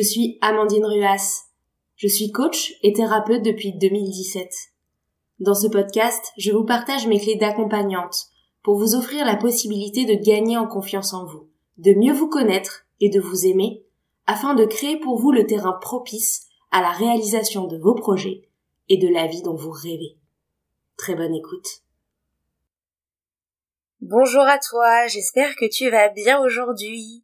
Je suis Amandine Ruas. Je suis coach et thérapeute depuis 2017. Dans ce podcast, je vous partage mes clés d'accompagnante pour vous offrir la possibilité de gagner en confiance en vous, de mieux vous connaître et de vous aimer, afin de créer pour vous le terrain propice à la réalisation de vos projets et de la vie dont vous rêvez. Très bonne écoute. Bonjour à toi, j'espère que tu vas bien aujourd'hui.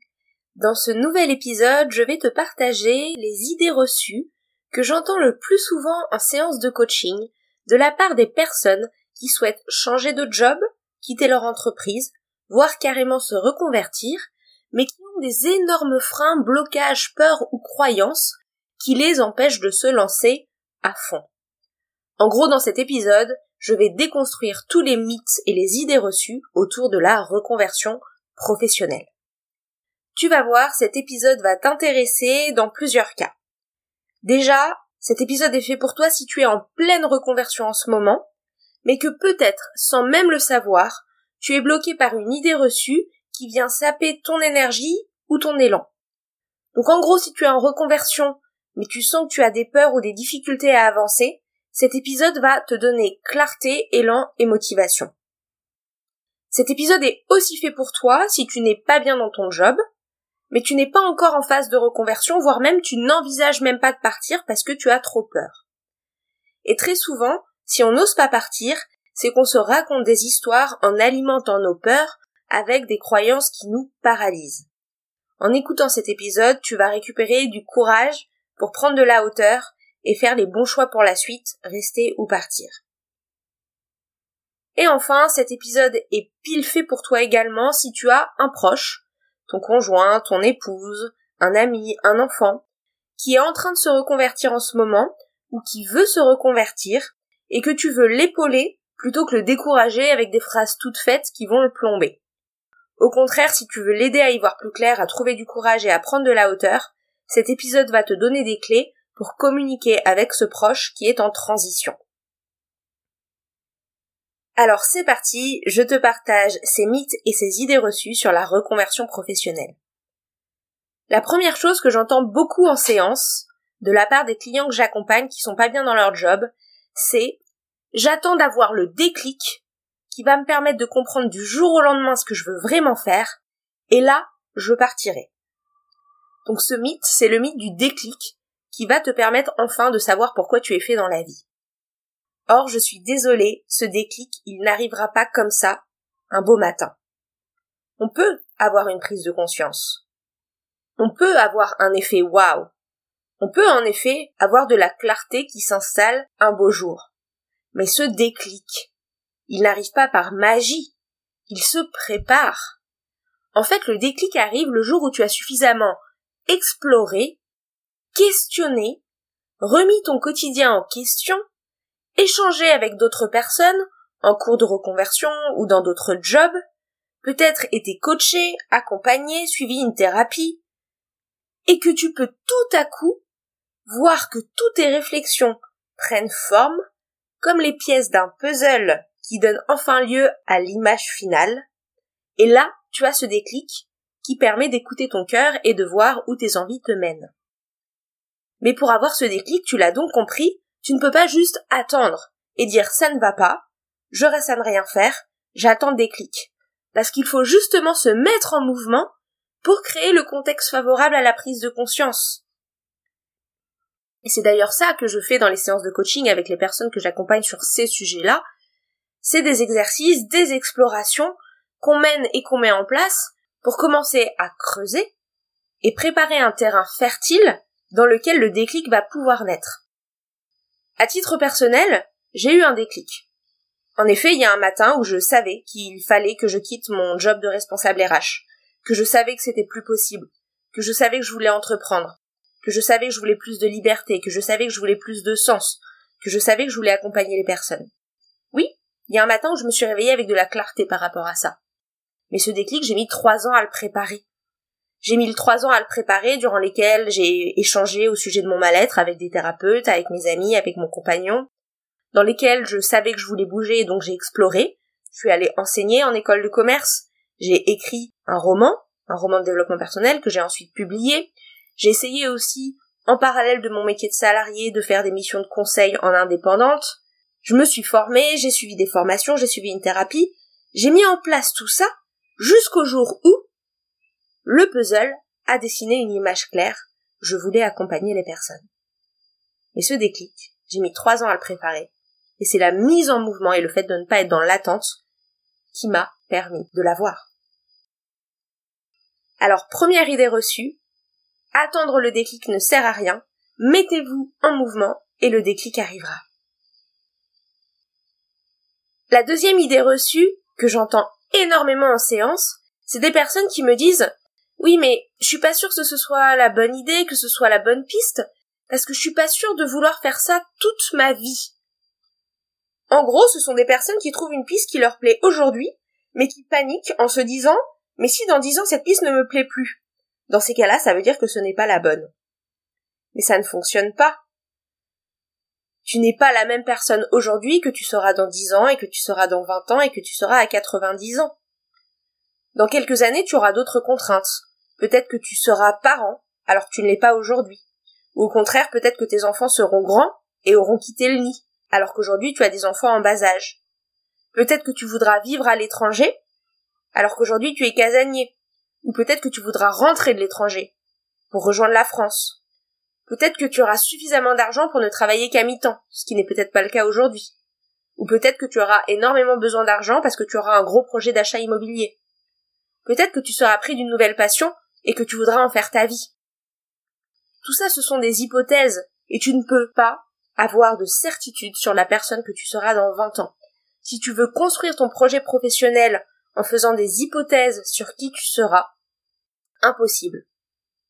Dans ce nouvel épisode, je vais te partager les idées reçues que j'entends le plus souvent en séance de coaching de la part des personnes qui souhaitent changer de job, quitter leur entreprise, voire carrément se reconvertir, mais qui ont des énormes freins, blocages, peurs ou croyances qui les empêchent de se lancer à fond. En gros, dans cet épisode, je vais déconstruire tous les mythes et les idées reçues autour de la reconversion professionnelle. Tu vas voir, cet épisode va t'intéresser dans plusieurs cas. Déjà, cet épisode est fait pour toi si tu es en pleine reconversion en ce moment, mais que peut-être, sans même le savoir, tu es bloqué par une idée reçue qui vient saper ton énergie ou ton élan. Donc en gros, si tu es en reconversion, mais tu sens que tu as des peurs ou des difficultés à avancer, cet épisode va te donner clarté, élan et motivation. Cet épisode est aussi fait pour toi si tu n'es pas bien dans ton job, mais tu n'es pas encore en phase de reconversion, voire même tu n'envisages même pas de partir parce que tu as trop peur. Et très souvent, si on n'ose pas partir, c'est qu'on se raconte des histoires en alimentant nos peurs avec des croyances qui nous paralysent. En écoutant cet épisode, tu vas récupérer du courage pour prendre de la hauteur et faire les bons choix pour la suite, rester ou partir. Et enfin, cet épisode est pile fait pour toi également si tu as un proche ton conjoint, ton épouse, un ami, un enfant, qui est en train de se reconvertir en ce moment, ou qui veut se reconvertir, et que tu veux l'épauler plutôt que le décourager avec des phrases toutes faites qui vont le plomber. Au contraire, si tu veux l'aider à y voir plus clair, à trouver du courage et à prendre de la hauteur, cet épisode va te donner des clés pour communiquer avec ce proche qui est en transition. Alors c'est parti, je te partage ces mythes et ces idées reçues sur la reconversion professionnelle. La première chose que j'entends beaucoup en séance, de la part des clients que j'accompagne qui sont pas bien dans leur job, c'est j'attends d'avoir le déclic qui va me permettre de comprendre du jour au lendemain ce que je veux vraiment faire, et là, je partirai. Donc ce mythe, c'est le mythe du déclic qui va te permettre enfin de savoir pourquoi tu es fait dans la vie. Or, je suis désolée, ce déclic, il n'arrivera pas comme ça, un beau matin. On peut avoir une prise de conscience. On peut avoir un effet waouh. On peut en effet avoir de la clarté qui s'installe un beau jour. Mais ce déclic, il n'arrive pas par magie. Il se prépare. En fait, le déclic arrive le jour où tu as suffisamment exploré, questionné, remis ton quotidien en question échanger avec d'autres personnes en cours de reconversion ou dans d'autres jobs, peut-être été coaché, accompagné, suivi une thérapie, et que tu peux tout à coup voir que toutes tes réflexions prennent forme comme les pièces d'un puzzle qui donne enfin lieu à l'image finale, et là tu as ce déclic qui permet d'écouter ton cœur et de voir où tes envies te mènent. Mais pour avoir ce déclic, tu l'as donc compris, tu ne peux pas juste attendre et dire ça ne va pas, je reste à ne rien faire, j'attends des clics. Parce qu'il faut justement se mettre en mouvement pour créer le contexte favorable à la prise de conscience. Et c'est d'ailleurs ça que je fais dans les séances de coaching avec les personnes que j'accompagne sur ces sujets-là. C'est des exercices, des explorations qu'on mène et qu'on met en place pour commencer à creuser et préparer un terrain fertile dans lequel le déclic va pouvoir naître. À titre personnel, j'ai eu un déclic. En effet, il y a un matin où je savais qu'il fallait que je quitte mon job de responsable RH, que je savais que c'était plus possible, que je savais que je voulais entreprendre, que je savais que je voulais plus de liberté, que je savais que je voulais plus de sens, que je savais que je voulais accompagner les personnes. Oui, il y a un matin où je me suis réveillée avec de la clarté par rapport à ça. Mais ce déclic, j'ai mis trois ans à le préparer. J'ai mis trois ans à le préparer, durant lesquels j'ai échangé au sujet de mon mal-être avec des thérapeutes, avec mes amis, avec mon compagnon, dans lesquels je savais que je voulais bouger donc j'ai exploré. Je suis allée enseigner en école de commerce. J'ai écrit un roman, un roman de développement personnel que j'ai ensuite publié. J'ai essayé aussi, en parallèle de mon métier de salarié, de faire des missions de conseil en indépendante. Je me suis formée, j'ai suivi des formations, j'ai suivi une thérapie. J'ai mis en place tout ça jusqu'au jour où le puzzle a dessiné une image claire. Je voulais accompagner les personnes. Et ce déclic, j'ai mis trois ans à le préparer. Et c'est la mise en mouvement et le fait de ne pas être dans l'attente qui m'a permis de l'avoir. Alors, première idée reçue, attendre le déclic ne sert à rien, mettez-vous en mouvement et le déclic arrivera. La deuxième idée reçue, que j'entends énormément en séance, c'est des personnes qui me disent oui, mais je suis pas sûre que ce soit la bonne idée, que ce soit la bonne piste, parce que je suis pas sûre de vouloir faire ça toute ma vie. En gros, ce sont des personnes qui trouvent une piste qui leur plaît aujourd'hui, mais qui paniquent en se disant mais si dans dix ans cette piste ne me plaît plus Dans ces cas-là, ça veut dire que ce n'est pas la bonne. Mais ça ne fonctionne pas. Tu n'es pas la même personne aujourd'hui que tu seras dans dix ans et que tu seras dans vingt ans et que tu seras à quatre-vingt-dix ans. Dans quelques années, tu auras d'autres contraintes. Peut-être que tu seras parent alors que tu ne l'es pas aujourd'hui. Ou au contraire, peut-être que tes enfants seront grands et auront quitté le nid alors qu'aujourd'hui tu as des enfants en bas âge. Peut-être que tu voudras vivre à l'étranger alors qu'aujourd'hui tu es casanier. Ou peut-être que tu voudras rentrer de l'étranger, pour rejoindre la France. Peut-être que tu auras suffisamment d'argent pour ne travailler qu'à mi-temps, ce qui n'est peut-être pas le cas aujourd'hui. Ou peut-être que tu auras énormément besoin d'argent parce que tu auras un gros projet d'achat immobilier. Peut-être que tu seras pris d'une nouvelle passion et que tu voudras en faire ta vie. Tout ça, ce sont des hypothèses, et tu ne peux pas avoir de certitude sur la personne que tu seras dans 20 ans. Si tu veux construire ton projet professionnel en faisant des hypothèses sur qui tu seras, impossible.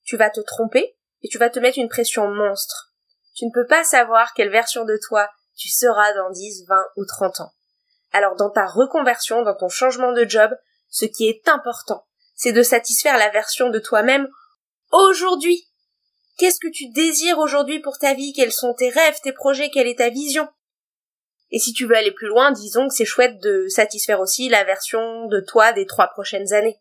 Tu vas te tromper et tu vas te mettre une pression monstre. Tu ne peux pas savoir quelle version de toi tu seras dans 10, 20 ou 30 ans. Alors dans ta reconversion, dans ton changement de job, ce qui est important, c'est de satisfaire la version de toi-même aujourd'hui. Qu'est-ce que tu désires aujourd'hui pour ta vie? Quels sont tes rêves, tes projets? Quelle est ta vision? Et si tu veux aller plus loin, disons que c'est chouette de satisfaire aussi la version de toi des trois prochaines années.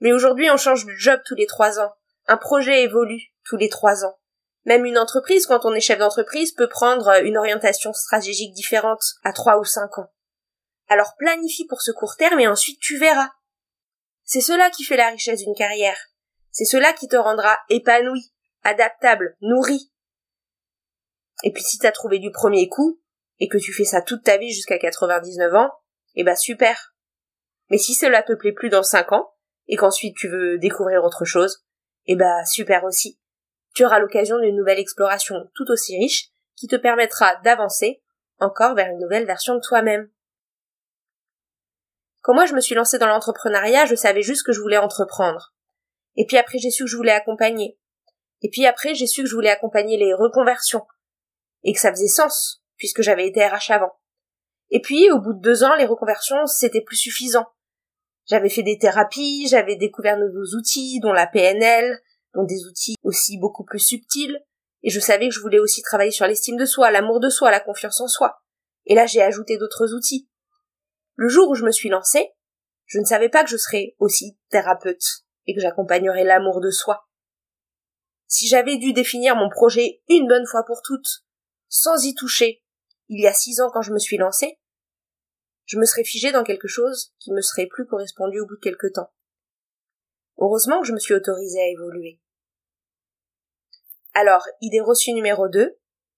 Mais aujourd'hui, on change de job tous les trois ans. Un projet évolue tous les trois ans. Même une entreprise, quand on est chef d'entreprise, peut prendre une orientation stratégique différente à trois ou cinq ans. Alors planifie pour ce court terme et ensuite tu verras. C'est cela qui fait la richesse d'une carrière. C'est cela qui te rendra épanoui, adaptable, nourri. Et puis si t'as trouvé du premier coup, et que tu fais ça toute ta vie jusqu'à 99 ans, eh ben super. Mais si cela te plaît plus dans 5 ans, et qu'ensuite tu veux découvrir autre chose, eh ben super aussi. Tu auras l'occasion d'une nouvelle exploration tout aussi riche qui te permettra d'avancer encore vers une nouvelle version de toi-même. Quand moi je me suis lancée dans l'entrepreneuriat, je savais juste que je voulais entreprendre. Et puis après j'ai su que je voulais accompagner. Et puis après j'ai su que je voulais accompagner les reconversions. Et que ça faisait sens puisque j'avais été RH avant. Et puis, au bout de deux ans, les reconversions, c'était plus suffisant. J'avais fait des thérapies, j'avais découvert de nouveaux outils, dont la PNL, dont des outils aussi beaucoup plus subtils, et je savais que je voulais aussi travailler sur l'estime de soi, l'amour de soi, la confiance en soi. Et là, j'ai ajouté d'autres outils. Le jour où je me suis lancée, je ne savais pas que je serais aussi thérapeute et que j'accompagnerais l'amour de soi. Si j'avais dû définir mon projet une bonne fois pour toutes, sans y toucher, il y a six ans quand je me suis lancée, je me serais figée dans quelque chose qui me serait plus correspondu au bout de quelque temps. Heureusement que je me suis autorisée à évoluer. Alors, idée reçue numéro 2,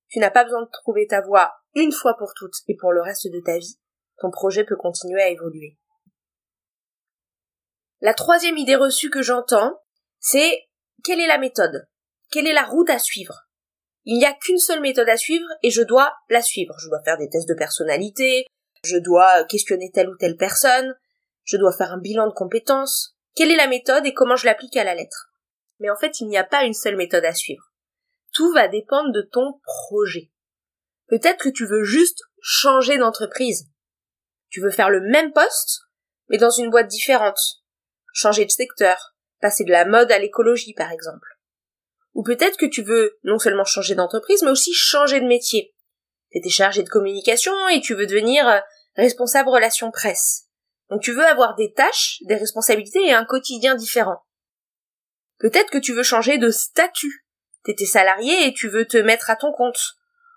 tu n'as pas besoin de trouver ta voie une fois pour toutes et pour le reste de ta vie. Ton projet peut continuer à évoluer. La troisième idée reçue que j'entends, c'est quelle est la méthode? Quelle est la route à suivre? Il n'y a qu'une seule méthode à suivre et je dois la suivre. Je dois faire des tests de personnalité, je dois questionner telle ou telle personne, je dois faire un bilan de compétences. Quelle est la méthode et comment je l'applique à la lettre? Mais en fait, il n'y a pas une seule méthode à suivre. Tout va dépendre de ton projet. Peut-être que tu veux juste changer d'entreprise. Tu veux faire le même poste, mais dans une boîte différente. Changer de secteur, passer de la mode à l'écologie, par exemple. Ou peut-être que tu veux non seulement changer d'entreprise, mais aussi changer de métier. T'étais chargé de communication et tu veux devenir euh, responsable relations presse. Donc tu veux avoir des tâches, des responsabilités et un quotidien différent. Peut-être que tu veux changer de statut. T'étais salarié et tu veux te mettre à ton compte.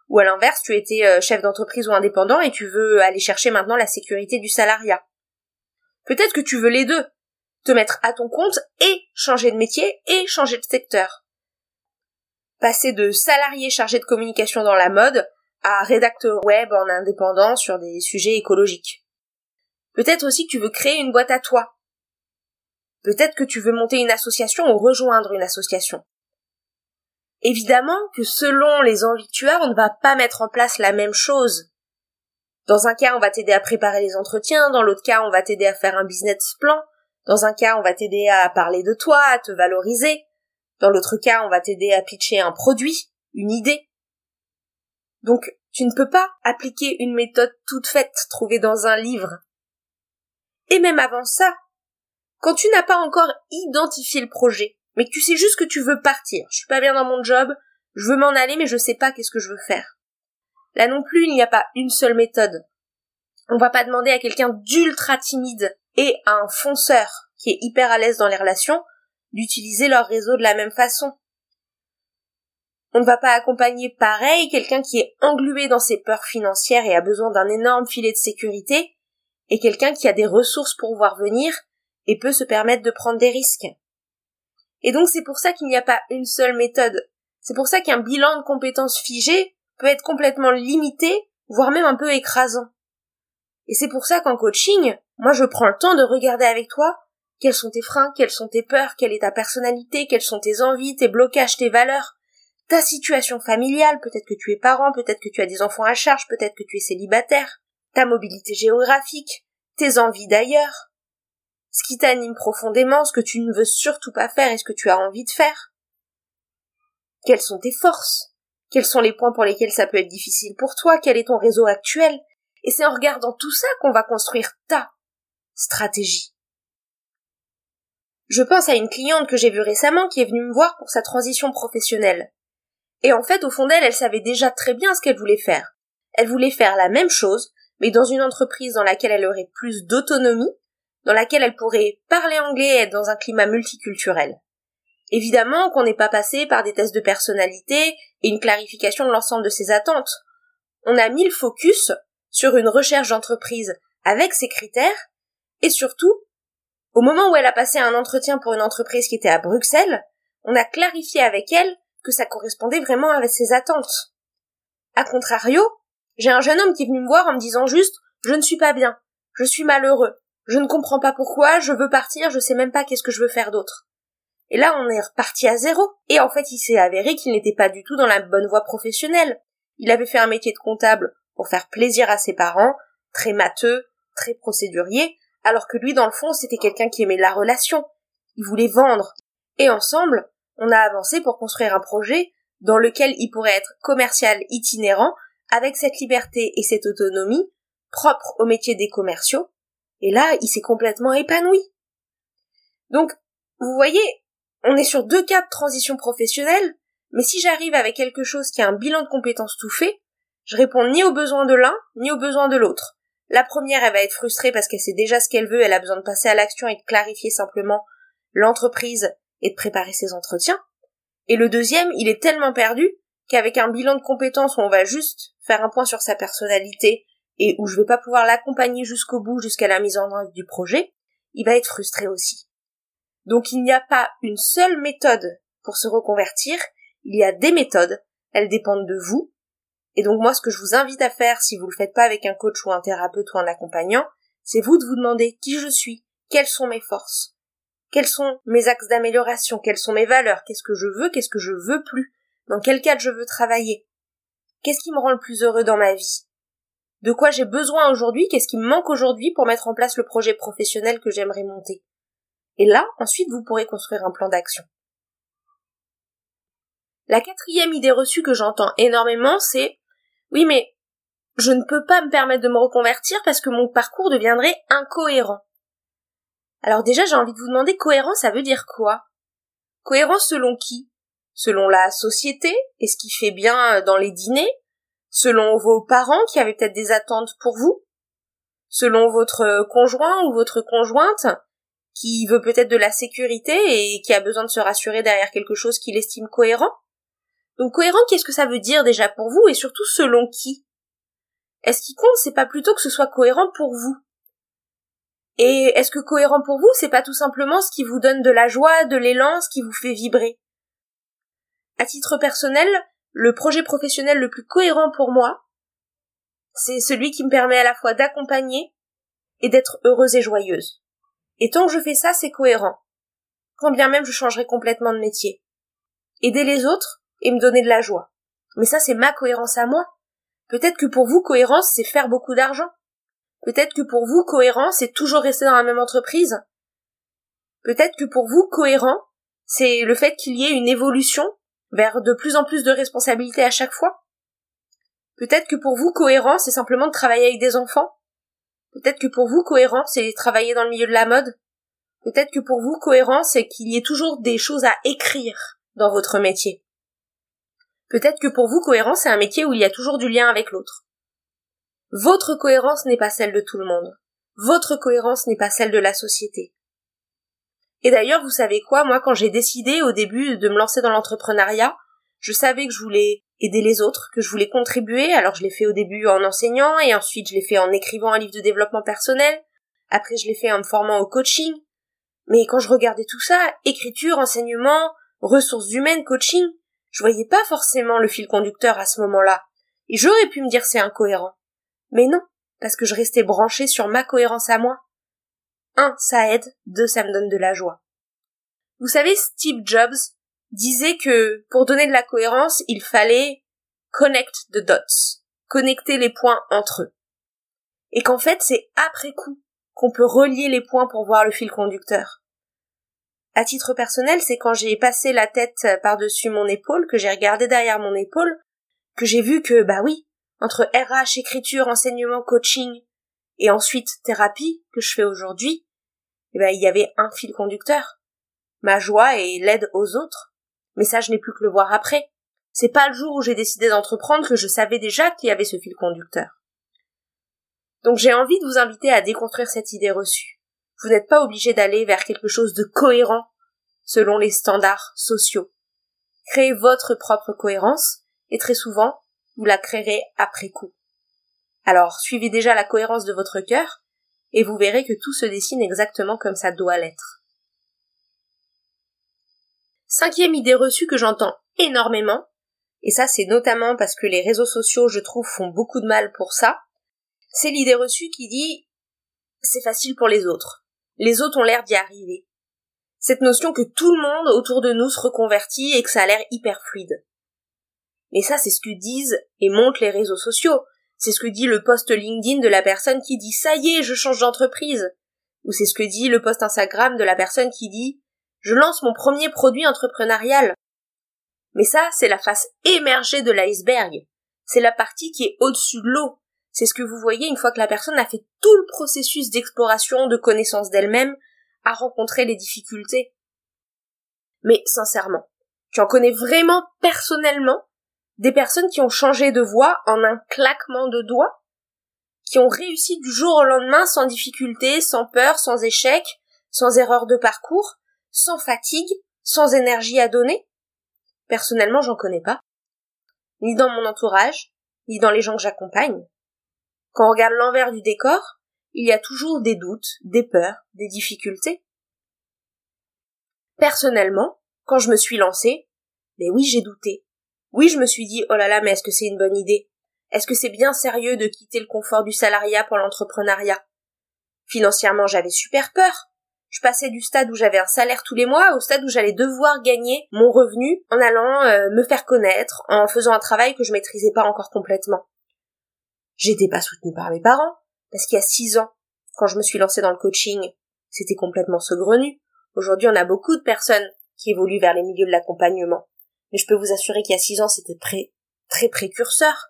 Ou à l'inverse, tu étais euh, chef d'entreprise ou indépendant et tu veux aller chercher maintenant la sécurité du salariat. Peut-être que tu veux les deux. Te mettre à ton compte et changer de métier et changer de secteur. Passer de salarié chargé de communication dans la mode à rédacteur web en indépendant sur des sujets écologiques. Peut-être aussi que tu veux créer une boîte à toi. Peut-être que tu veux monter une association ou rejoindre une association. Évidemment que selon les envies que tu as, on ne va pas mettre en place la même chose. Dans un cas, on va t'aider à préparer les entretiens, dans l'autre cas, on va t'aider à faire un business plan, dans un cas, on va t'aider à parler de toi, à te valoriser, dans l'autre cas, on va t'aider à pitcher un produit, une idée. Donc, tu ne peux pas appliquer une méthode toute faite trouvée dans un livre. Et même avant ça, quand tu n'as pas encore identifié le projet, mais que tu sais juste que tu veux partir. Je suis pas bien dans mon job, je veux m'en aller, mais je sais pas qu'est-ce que je veux faire. Là non plus, il n'y a pas une seule méthode. On va pas demander à quelqu'un d'ultra timide et à un fonceur qui est hyper à l'aise dans les relations d'utiliser leur réseau de la même façon. On ne va pas accompagner pareil quelqu'un qui est englué dans ses peurs financières et a besoin d'un énorme filet de sécurité et quelqu'un qui a des ressources pour voir venir et peut se permettre de prendre des risques. Et donc c'est pour ça qu'il n'y a pas une seule méthode. C'est pour ça qu'un bilan de compétences figées peut être complètement limité, voire même un peu écrasant. Et c'est pour ça qu'en coaching, moi je prends le temps de regarder avec toi quels sont tes freins, quelles sont tes peurs, quelle est ta personnalité, quelles sont tes envies, tes blocages, tes valeurs, ta situation familiale, peut-être que tu es parent, peut-être que tu as des enfants à charge, peut-être que tu es célibataire, ta mobilité géographique, tes envies d'ailleurs, ce qui t'anime profondément, ce que tu ne veux surtout pas faire et ce que tu as envie de faire. Quelles sont tes forces? Quels sont les points pour lesquels ça peut être difficile pour toi? Quel est ton réseau actuel? Et c'est en regardant tout ça qu'on va construire ta stratégie. Je pense à une cliente que j'ai vue récemment qui est venue me voir pour sa transition professionnelle. Et en fait, au fond d'elle, elle savait déjà très bien ce qu'elle voulait faire. Elle voulait faire la même chose, mais dans une entreprise dans laquelle elle aurait plus d'autonomie, dans laquelle elle pourrait parler anglais et être dans un climat multiculturel. Évidemment qu'on n'est pas passé par des tests de personnalité et une clarification de l'ensemble de ses attentes. On a mis le focus sur une recherche d'entreprise avec ses critères et surtout, au moment où elle a passé un entretien pour une entreprise qui était à Bruxelles, on a clarifié avec elle que ça correspondait vraiment avec ses attentes. A contrario, j'ai un jeune homme qui est venu me voir en me disant juste je ne suis pas bien, je suis malheureux, je ne comprends pas pourquoi, je veux partir, je sais même pas qu'est-ce que je veux faire d'autre. Et là, on est reparti à zéro. Et en fait, il s'est avéré qu'il n'était pas du tout dans la bonne voie professionnelle. Il avait fait un métier de comptable pour faire plaisir à ses parents, très matheux, très procédurier, alors que lui, dans le fond, c'était quelqu'un qui aimait la relation. Il voulait vendre. Et ensemble, on a avancé pour construire un projet dans lequel il pourrait être commercial itinérant, avec cette liberté et cette autonomie propre au métier des commerciaux, et là, il s'est complètement épanoui. Donc, vous voyez, on est sur deux cas de transition professionnelle, mais si j'arrive avec quelque chose qui a un bilan de compétences tout fait, je réponds ni aux besoins de l'un, ni aux besoins de l'autre. La première, elle va être frustrée parce qu'elle sait déjà ce qu'elle veut, elle a besoin de passer à l'action et de clarifier simplement l'entreprise et de préparer ses entretiens. Et le deuxième, il est tellement perdu qu'avec un bilan de compétences où on va juste faire un point sur sa personnalité, et où je vais pas pouvoir l'accompagner jusqu'au bout, jusqu'à la mise en œuvre du projet, il va être frustré aussi. Donc il n'y a pas une seule méthode pour se reconvertir, il y a des méthodes, elles dépendent de vous. Et donc moi ce que je vous invite à faire si vous le faites pas avec un coach ou un thérapeute ou un accompagnant, c'est vous de vous demander qui je suis, quelles sont mes forces, quels sont mes axes d'amélioration, quelles sont mes valeurs, qu'est-ce que je veux, qu'est-ce que je veux plus, dans quel cadre je veux travailler, qu'est-ce qui me rend le plus heureux dans ma vie, de quoi j'ai besoin aujourd'hui, qu'est-ce qui me manque aujourd'hui pour mettre en place le projet professionnel que j'aimerais monter? Et là, ensuite, vous pourrez construire un plan d'action. La quatrième idée reçue que j'entends énormément, c'est oui, mais je ne peux pas me permettre de me reconvertir parce que mon parcours deviendrait incohérent. Alors déjà, j'ai envie de vous demander cohérent, ça veut dire quoi? Cohérent selon qui? Selon la société? Et ce qui fait bien dans les dîners? Selon vos parents qui avaient peut-être des attentes pour vous, selon votre conjoint ou votre conjointe qui veut peut-être de la sécurité et qui a besoin de se rassurer derrière quelque chose qu'il estime cohérent? Donc cohérent, qu'est-ce que ça veut dire déjà pour vous et surtout selon qui? Est-ce qu'il compte, c'est pas plutôt que ce soit cohérent pour vous. Et est-ce que cohérent pour vous, c'est pas tout simplement ce qui vous donne de la joie, de l'élan, ce qui vous fait vibrer? À titre personnel, le projet professionnel le plus cohérent pour moi, c'est celui qui me permet à la fois d'accompagner et d'être heureuse et joyeuse. Et tant que je fais ça, c'est cohérent. Quand bien même je changerai complètement de métier. Aider les autres et me donner de la joie. Mais ça, c'est ma cohérence à moi. Peut-être que pour vous, cohérence, c'est faire beaucoup d'argent. Peut-être que pour vous, cohérence, c'est toujours rester dans la même entreprise. Peut-être que pour vous, cohérent, c'est le fait qu'il y ait une évolution vers de plus en plus de responsabilités à chaque fois. Peut-être que pour vous, cohérent, c'est simplement de travailler avec des enfants. Peut-être que pour vous, cohérent, c'est travailler dans le milieu de la mode. Peut-être que pour vous, cohérent, c'est qu'il y ait toujours des choses à écrire dans votre métier. Peut-être que pour vous, cohérent, c'est un métier où il y a toujours du lien avec l'autre. Votre cohérence n'est pas celle de tout le monde. Votre cohérence n'est pas celle de la société. Et d'ailleurs, vous savez quoi, moi, quand j'ai décidé au début de me lancer dans l'entrepreneuriat, je savais que je voulais aider les autres, que je voulais contribuer, alors je l'ai fait au début en enseignant, et ensuite je l'ai fait en écrivant un livre de développement personnel, après je l'ai fait en me formant au coaching. Mais quand je regardais tout ça, écriture, enseignement, ressources humaines, coaching, je voyais pas forcément le fil conducteur à ce moment-là. Et j'aurais pu me dire c'est incohérent. Mais non, parce que je restais branchée sur ma cohérence à moi. Un, ça aide, deux, ça me donne de la joie. Vous savez, Steve Jobs disait que pour donner de la cohérence, il fallait connect the dots, connecter les points entre eux. Et qu'en fait, c'est après coup qu'on peut relier les points pour voir le fil conducteur. À titre personnel, c'est quand j'ai passé la tête par-dessus mon épaule, que j'ai regardé derrière mon épaule, que j'ai vu que, bah oui, entre RH, écriture, enseignement, coaching, et ensuite thérapie, que je fais aujourd'hui, eh ben, il y avait un fil conducteur. Ma joie et l'aide aux autres. Mais ça, je n'ai plus que le voir après. C'est pas le jour où j'ai décidé d'entreprendre que je savais déjà qu'il y avait ce fil conducteur. Donc j'ai envie de vous inviter à déconstruire cette idée reçue. Vous n'êtes pas obligé d'aller vers quelque chose de cohérent selon les standards sociaux. Créez votre propre cohérence et très souvent, vous la créerez après coup. Alors, suivez déjà la cohérence de votre cœur et vous verrez que tout se dessine exactement comme ça doit l'être. Cinquième idée reçue que j'entends énormément, et ça c'est notamment parce que les réseaux sociaux, je trouve, font beaucoup de mal pour ça, c'est l'idée reçue qui dit c'est facile pour les autres. Les autres ont l'air d'y arriver. Cette notion que tout le monde autour de nous se reconvertit et que ça a l'air hyper fluide. Mais ça, c'est ce que disent et montrent les réseaux sociaux. C'est ce que dit le post LinkedIn de la personne qui dit ça y est, je change d'entreprise. Ou c'est ce que dit le post Instagram de la personne qui dit je lance mon premier produit entrepreneurial. Mais ça, c'est la face émergée de l'iceberg. C'est la partie qui est au-dessus de l'eau. C'est ce que vous voyez une fois que la personne a fait tout le processus d'exploration, de connaissance d'elle-même, a rencontré les difficultés. Mais sincèrement, tu en connais vraiment personnellement? Des personnes qui ont changé de voie en un claquement de doigts, qui ont réussi du jour au lendemain sans difficulté, sans peur, sans échec, sans erreur de parcours, sans fatigue, sans énergie à donner? Personnellement, j'en connais pas. Ni dans mon entourage, ni dans les gens que j'accompagne. Quand on regarde l'envers du décor, il y a toujours des doutes, des peurs, des difficultés. Personnellement, quand je me suis lancée, mais oui, j'ai douté. Oui, je me suis dit, oh là là, mais est-ce que c'est une bonne idée? Est-ce que c'est bien sérieux de quitter le confort du salariat pour l'entrepreneuriat? Financièrement, j'avais super peur. Je passais du stade où j'avais un salaire tous les mois au stade où j'allais devoir gagner mon revenu en allant euh, me faire connaître, en faisant un travail que je maîtrisais pas encore complètement. J'étais pas soutenue par mes parents, parce qu'il y a six ans, quand je me suis lancée dans le coaching, c'était complètement saugrenu. Aujourd'hui, on a beaucoup de personnes qui évoluent vers les milieux de l'accompagnement. Mais je peux vous assurer qu'il y a six ans, c'était très, très précurseur.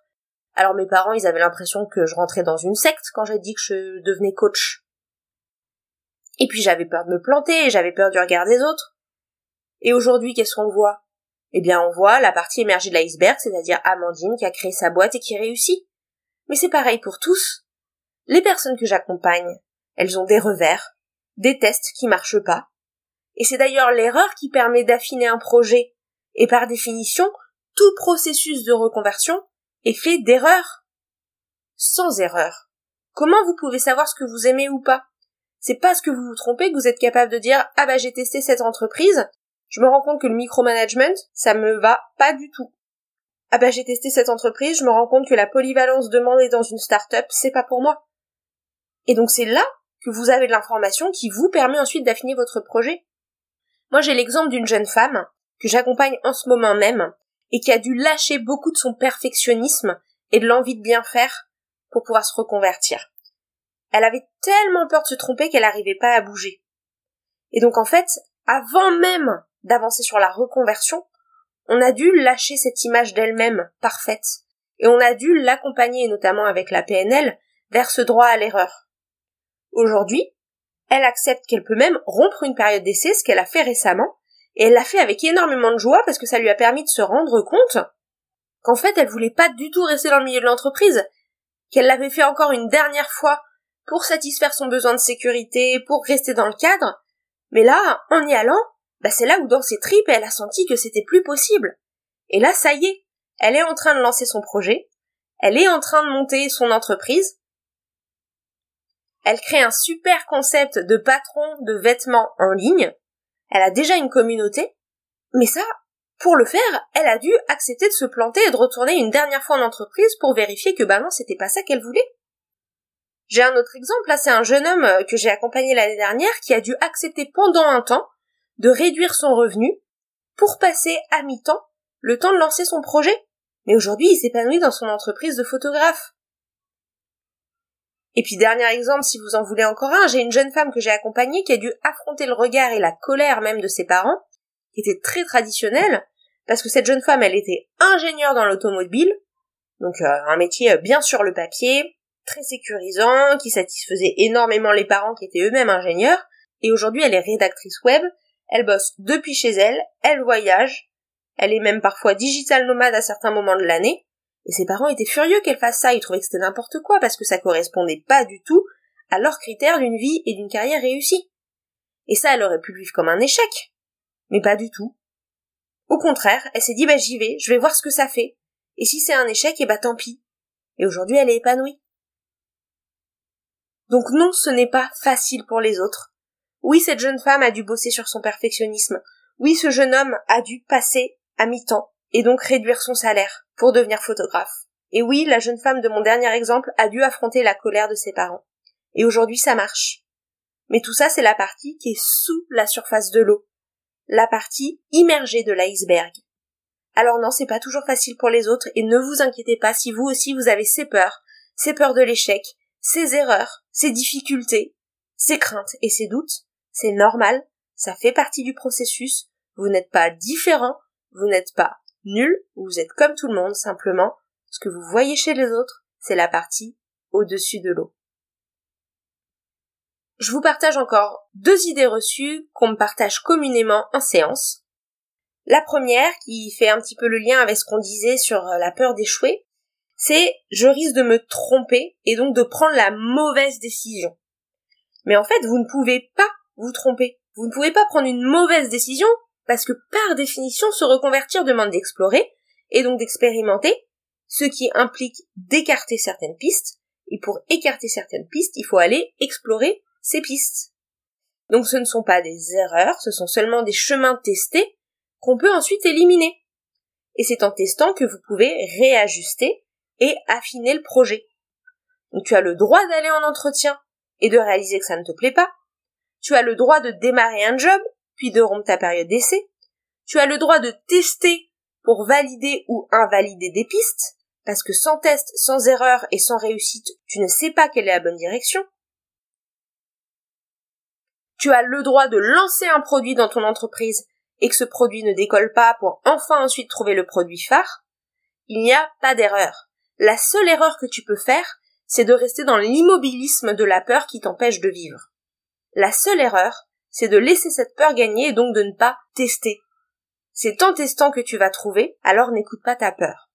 Alors mes parents, ils avaient l'impression que je rentrais dans une secte quand j'ai dit que je devenais coach. Et puis j'avais peur de me planter, j'avais peur du regard des autres. Et aujourd'hui, qu'est-ce qu'on voit? Eh bien, on voit la partie émergée de l'iceberg, c'est-à-dire Amandine qui a créé sa boîte et qui réussit. Mais c'est pareil pour tous. Les personnes que j'accompagne, elles ont des revers, des tests qui marchent pas. Et c'est d'ailleurs l'erreur qui permet d'affiner un projet. Et par définition, tout processus de reconversion est fait d'erreurs. Sans erreur. Comment vous pouvez savoir ce que vous aimez ou pas? C'est parce que vous vous trompez que vous êtes capable de dire, ah bah j'ai testé cette entreprise, je me rends compte que le micromanagement, ça me va pas du tout. Ah bah j'ai testé cette entreprise, je me rends compte que la polyvalence demandée dans une start-up, c'est pas pour moi. Et donc c'est là que vous avez de l'information qui vous permet ensuite d'affiner votre projet. Moi j'ai l'exemple d'une jeune femme que j'accompagne en ce moment même et qui a dû lâcher beaucoup de son perfectionnisme et de l'envie de bien faire pour pouvoir se reconvertir. Elle avait tellement peur de se tromper qu'elle n'arrivait pas à bouger. Et donc en fait, avant même d'avancer sur la reconversion, on a dû lâcher cette image d'elle-même parfaite, et on a dû l'accompagner, notamment avec la PNL, vers ce droit à l'erreur. Aujourd'hui, elle accepte qu'elle peut même rompre une période d'essai, ce qu'elle a fait récemment, et elle l'a fait avec énormément de joie parce que ça lui a permis de se rendre compte qu'en fait elle voulait pas du tout rester dans le milieu de l'entreprise, qu'elle l'avait fait encore une dernière fois pour satisfaire son besoin de sécurité, pour rester dans le cadre, mais là, en y allant, bah c'est là où dans ses tripes elle a senti que c'était plus possible. Et là, ça y est, elle est en train de lancer son projet, elle est en train de monter son entreprise, elle crée un super concept de patron de vêtements en ligne, elle a déjà une communauté, mais ça, pour le faire, elle a dû accepter de se planter et de retourner une dernière fois en entreprise pour vérifier que bah non, c'était pas ça qu'elle voulait. J'ai un autre exemple, là c'est un jeune homme euh, que j'ai accompagné l'année dernière qui a dû accepter pendant un temps de réduire son revenu pour passer à mi-temps le temps de lancer son projet. Mais aujourd'hui, il s'épanouit dans son entreprise de photographe. Et puis dernier exemple, si vous en voulez encore un, j'ai une jeune femme que j'ai accompagnée qui a dû affronter le regard et la colère même de ses parents, qui était très traditionnelle, parce que cette jeune femme, elle était ingénieure dans l'automobile, donc euh, un métier euh, bien sur le papier, très sécurisant, qui satisfaisait énormément les parents qui étaient eux-mêmes ingénieurs, et aujourd'hui elle est rédactrice web, elle bosse depuis chez elle, elle voyage, elle est même parfois digital nomade à certains moments de l'année, et ses parents étaient furieux qu'elle fasse ça, ils trouvaient que c'était n'importe quoi parce que ça correspondait pas du tout à leurs critères d'une vie et d'une carrière réussie. Et ça, elle aurait pu vivre comme un échec. Mais pas du tout. Au contraire, elle s'est dit, bah j'y vais, je vais voir ce que ça fait. Et si c'est un échec, et eh bah tant pis. Et aujourd'hui, elle est épanouie. Donc non, ce n'est pas facile pour les autres. Oui, cette jeune femme a dû bosser sur son perfectionnisme. Oui, ce jeune homme a dû passer à mi-temps et donc réduire son salaire pour devenir photographe. Et oui, la jeune femme de mon dernier exemple a dû affronter la colère de ses parents. Et aujourd'hui, ça marche. Mais tout ça, c'est la partie qui est sous la surface de l'eau. La partie immergée de l'iceberg. Alors non, c'est pas toujours facile pour les autres et ne vous inquiétez pas si vous aussi vous avez ces peurs, ces peurs de l'échec, ces erreurs, ces difficultés, ces craintes et ces doutes, c'est normal, ça fait partie du processus, vous n'êtes pas différent, vous n'êtes pas nul, vous êtes comme tout le monde, simplement, ce que vous voyez chez les autres, c'est la partie au-dessus de l'eau. Je vous partage encore deux idées reçues qu'on me partage communément en séance. La première, qui fait un petit peu le lien avec ce qu'on disait sur la peur d'échouer, c'est je risque de me tromper et donc de prendre la mauvaise décision. Mais en fait, vous ne pouvez pas vous tromper. Vous ne pouvez pas prendre une mauvaise décision parce que par définition, se reconvertir demande d'explorer et donc d'expérimenter, ce qui implique d'écarter certaines pistes. Et pour écarter certaines pistes, il faut aller explorer ces pistes. Donc ce ne sont pas des erreurs, ce sont seulement des chemins testés qu'on peut ensuite éliminer. Et c'est en testant que vous pouvez réajuster et affiner le projet. Donc tu as le droit d'aller en entretien et de réaliser que ça ne te plaît pas. Tu as le droit de démarrer un job, puis de rompre ta période d'essai. Tu as le droit de tester pour valider ou invalider des pistes, parce que sans test, sans erreur et sans réussite, tu ne sais pas quelle est la bonne direction. Tu as le droit de lancer un produit dans ton entreprise et que ce produit ne décolle pas pour enfin ensuite trouver le produit phare. Il n'y a pas d'erreur. La seule erreur que tu peux faire, c'est de rester dans l'immobilisme de la peur qui t'empêche de vivre. La seule erreur, c'est de laisser cette peur gagner et donc de ne pas tester. C'est en testant que tu vas trouver, alors n'écoute pas ta peur.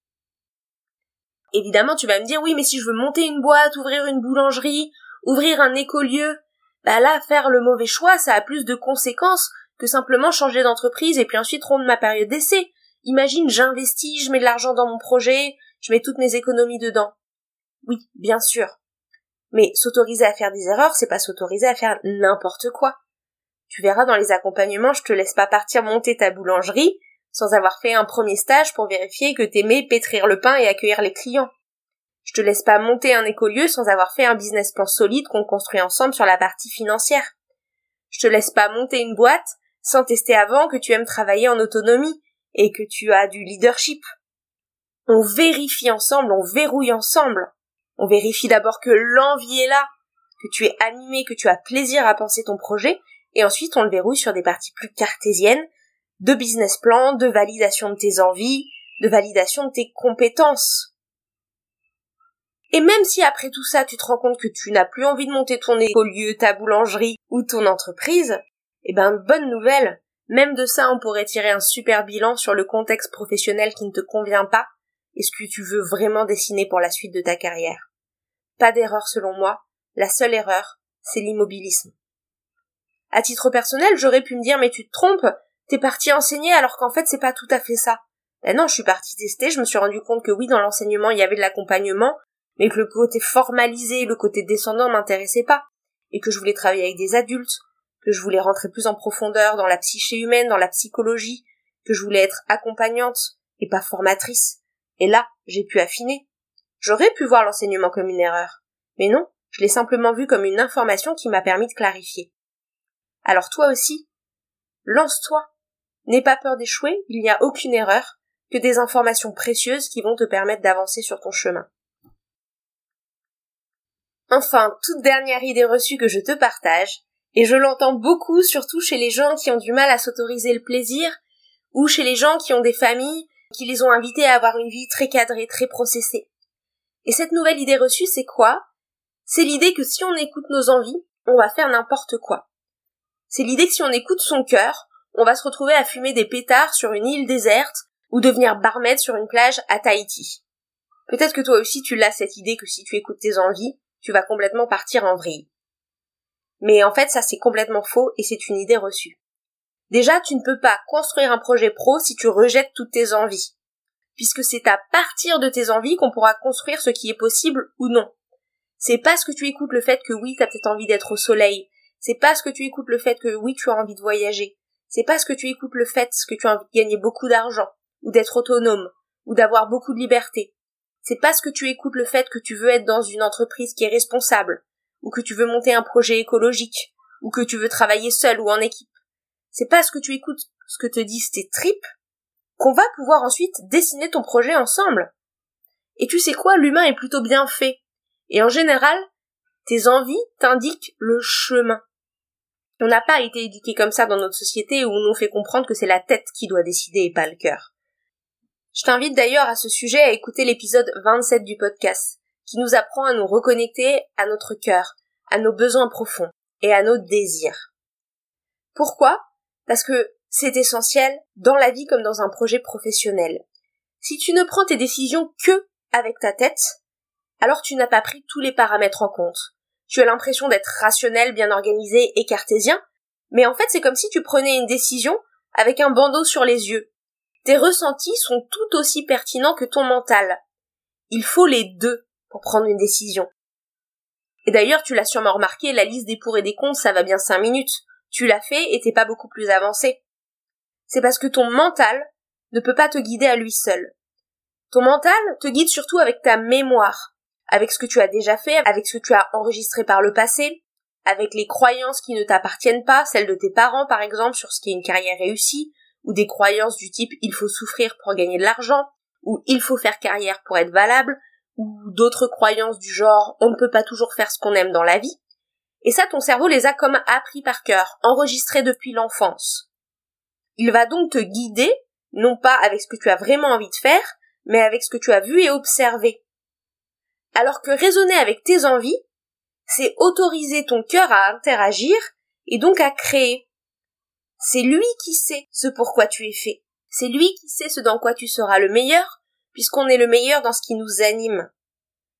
Évidemment, tu vas me dire oui, mais si je veux monter une boîte, ouvrir une boulangerie, ouvrir un écolieu, bah là, faire le mauvais choix, ça a plus de conséquences que simplement changer d'entreprise et puis ensuite rompre ma période d'essai. Imagine, j'investis, je mets de l'argent dans mon projet, je mets toutes mes économies dedans. Oui, bien sûr. Mais s'autoriser à faire des erreurs, c'est pas s'autoriser à faire n'importe quoi. Tu verras dans les accompagnements, je te laisse pas partir monter ta boulangerie sans avoir fait un premier stage pour vérifier que t'aimais pétrir le pain et accueillir les clients. Je te laisse pas monter un écolieu sans avoir fait un business plan solide qu'on construit ensemble sur la partie financière. Je te laisse pas monter une boîte sans tester avant que tu aimes travailler en autonomie et que tu as du leadership. On vérifie ensemble, on verrouille ensemble. On vérifie d'abord que l'envie est là, que tu es animé, que tu as plaisir à penser ton projet, et ensuite on le verrouille sur des parties plus cartésiennes, de business plan, de validation de tes envies, de validation de tes compétences. Et même si après tout ça tu te rends compte que tu n'as plus envie de monter ton écolieu, ta boulangerie ou ton entreprise, eh ben bonne nouvelle, même de ça on pourrait tirer un super bilan sur le contexte professionnel qui ne te convient pas et ce que tu veux vraiment dessiner pour la suite de ta carrière. Pas d'erreur selon moi, la seule erreur, c'est l'immobilisme. À titre personnel, j'aurais pu me dire mais tu te trompes, t'es parti enseigner alors qu'en fait c'est pas tout à fait ça. Ben non, je suis partie tester, je me suis rendu compte que oui, dans l'enseignement, il y avait de l'accompagnement, mais que le côté formalisé, le côté descendant m'intéressait pas, et que je voulais travailler avec des adultes, que je voulais rentrer plus en profondeur dans la psyché humaine, dans la psychologie, que je voulais être accompagnante et pas formatrice. Et là, j'ai pu affiner. J'aurais pu voir l'enseignement comme une erreur. Mais non, je l'ai simplement vu comme une information qui m'a permis de clarifier. Alors toi aussi, lance-toi. N'aie pas peur d'échouer, il n'y a aucune erreur, que des informations précieuses qui vont te permettre d'avancer sur ton chemin. Enfin, toute dernière idée reçue que je te partage, et je l'entends beaucoup surtout chez les gens qui ont du mal à s'autoriser le plaisir, ou chez les gens qui ont des familles qui les ont invités à avoir une vie très cadrée, très processée. Et cette nouvelle idée reçue, c'est quoi? C'est l'idée que si on écoute nos envies, on va faire n'importe quoi. C'est l'idée que si on écoute son cœur, on va se retrouver à fumer des pétards sur une île déserte ou devenir barmaid sur une plage à Tahiti. Peut-être que toi aussi tu l'as cette idée que si tu écoutes tes envies, tu vas complètement partir en vrille. Mais en fait, ça c'est complètement faux et c'est une idée reçue. Déjà, tu ne peux pas construire un projet pro si tu rejettes toutes tes envies. Puisque c'est à partir de tes envies qu'on pourra construire ce qui est possible ou non. C'est parce que tu écoutes le fait que oui, t'as peut-être envie d'être au soleil. C'est parce que tu écoutes le fait que oui, tu as envie de voyager. C'est parce que tu écoutes le fait que tu as envie de gagner beaucoup d'argent, ou d'être autonome, ou d'avoir beaucoup de liberté. C'est parce que tu écoutes le fait que tu veux être dans une entreprise qui est responsable, ou que tu veux monter un projet écologique, ou que tu veux travailler seul ou en équipe c'est parce que tu écoutes ce que te disent tes tripes qu'on va pouvoir ensuite dessiner ton projet ensemble. Et tu sais quoi, l'humain est plutôt bien fait. Et en général, tes envies t'indiquent le chemin. On n'a pas été éduqué comme ça dans notre société où on nous fait comprendre que c'est la tête qui doit décider et pas le cœur. Je t'invite d'ailleurs à ce sujet à écouter l'épisode 27 du podcast, qui nous apprend à nous reconnecter à notre cœur, à nos besoins profonds et à nos désirs. Pourquoi? Parce que c'est essentiel dans la vie comme dans un projet professionnel. Si tu ne prends tes décisions que avec ta tête, alors tu n'as pas pris tous les paramètres en compte. Tu as l'impression d'être rationnel, bien organisé et cartésien, mais en fait c'est comme si tu prenais une décision avec un bandeau sur les yeux. Tes ressentis sont tout aussi pertinents que ton mental. Il faut les deux pour prendre une décision. Et d'ailleurs, tu l'as sûrement remarqué, la liste des pour et des contre, ça va bien cinq minutes tu l'as fait et t'es pas beaucoup plus avancé. C'est parce que ton mental ne peut pas te guider à lui seul. Ton mental te guide surtout avec ta mémoire, avec ce que tu as déjà fait, avec ce que tu as enregistré par le passé, avec les croyances qui ne t'appartiennent pas, celles de tes parents par exemple sur ce qui est une carrière réussie, ou des croyances du type il faut souffrir pour gagner de l'argent, ou il faut faire carrière pour être valable, ou d'autres croyances du genre on ne peut pas toujours faire ce qu'on aime dans la vie. Et ça, ton cerveau les a comme appris par cœur, enregistrés depuis l'enfance. Il va donc te guider, non pas avec ce que tu as vraiment envie de faire, mais avec ce que tu as vu et observé. Alors que raisonner avec tes envies, c'est autoriser ton cœur à interagir et donc à créer. C'est lui qui sait ce pourquoi tu es fait. C'est lui qui sait ce dans quoi tu seras le meilleur, puisqu'on est le meilleur dans ce qui nous anime.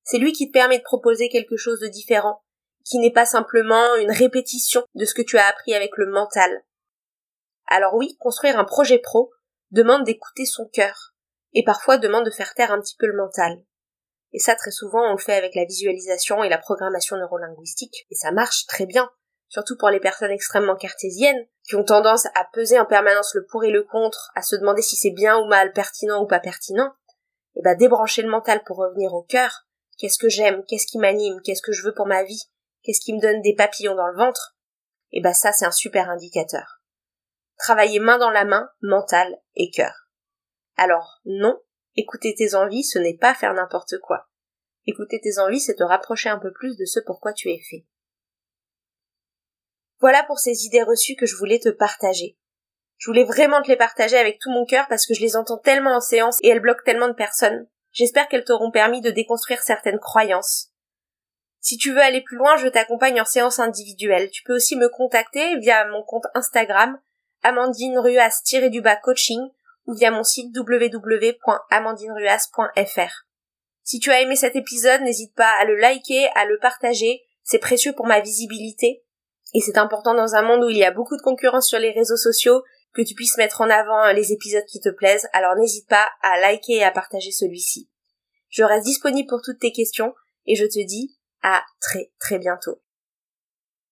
C'est lui qui te permet de proposer quelque chose de différent, qui n'est pas simplement une répétition de ce que tu as appris avec le mental. Alors oui, construire un projet pro demande d'écouter son cœur, et parfois demande de faire taire un petit peu le mental. Et ça, très souvent, on le fait avec la visualisation et la programmation neurolinguistique, et ça marche très bien, surtout pour les personnes extrêmement cartésiennes, qui ont tendance à peser en permanence le pour et le contre, à se demander si c'est bien ou mal, pertinent ou pas pertinent, et bah débrancher le mental pour revenir au cœur, qu'est-ce que j'aime, qu'est-ce qui m'anime, qu'est-ce que je veux pour ma vie, qu'est-ce qui me donne des papillons dans le ventre, et bah ça c'est un super indicateur. Travailler main dans la main, mental et cœur. Alors non, écouter tes envies, ce n'est pas faire n'importe quoi. Écouter tes envies, c'est te rapprocher un peu plus de ce pourquoi tu es fait. Voilà pour ces idées reçues que je voulais te partager. Je voulais vraiment te les partager avec tout mon cœur parce que je les entends tellement en séance et elles bloquent tellement de personnes. J'espère qu'elles t'auront permis de déconstruire certaines croyances. Si tu veux aller plus loin, je t'accompagne en séance individuelle. Tu peux aussi me contacter via mon compte Instagram Amandine du coaching ou via mon site www.amandineruas.fr. Si tu as aimé cet épisode, n'hésite pas à le liker, à le partager, c'est précieux pour ma visibilité et c'est important dans un monde où il y a beaucoup de concurrence sur les réseaux sociaux que tu puisses mettre en avant les épisodes qui te plaisent, alors n'hésite pas à liker et à partager celui-ci. Je reste disponible pour toutes tes questions et je te dis à très très bientôt.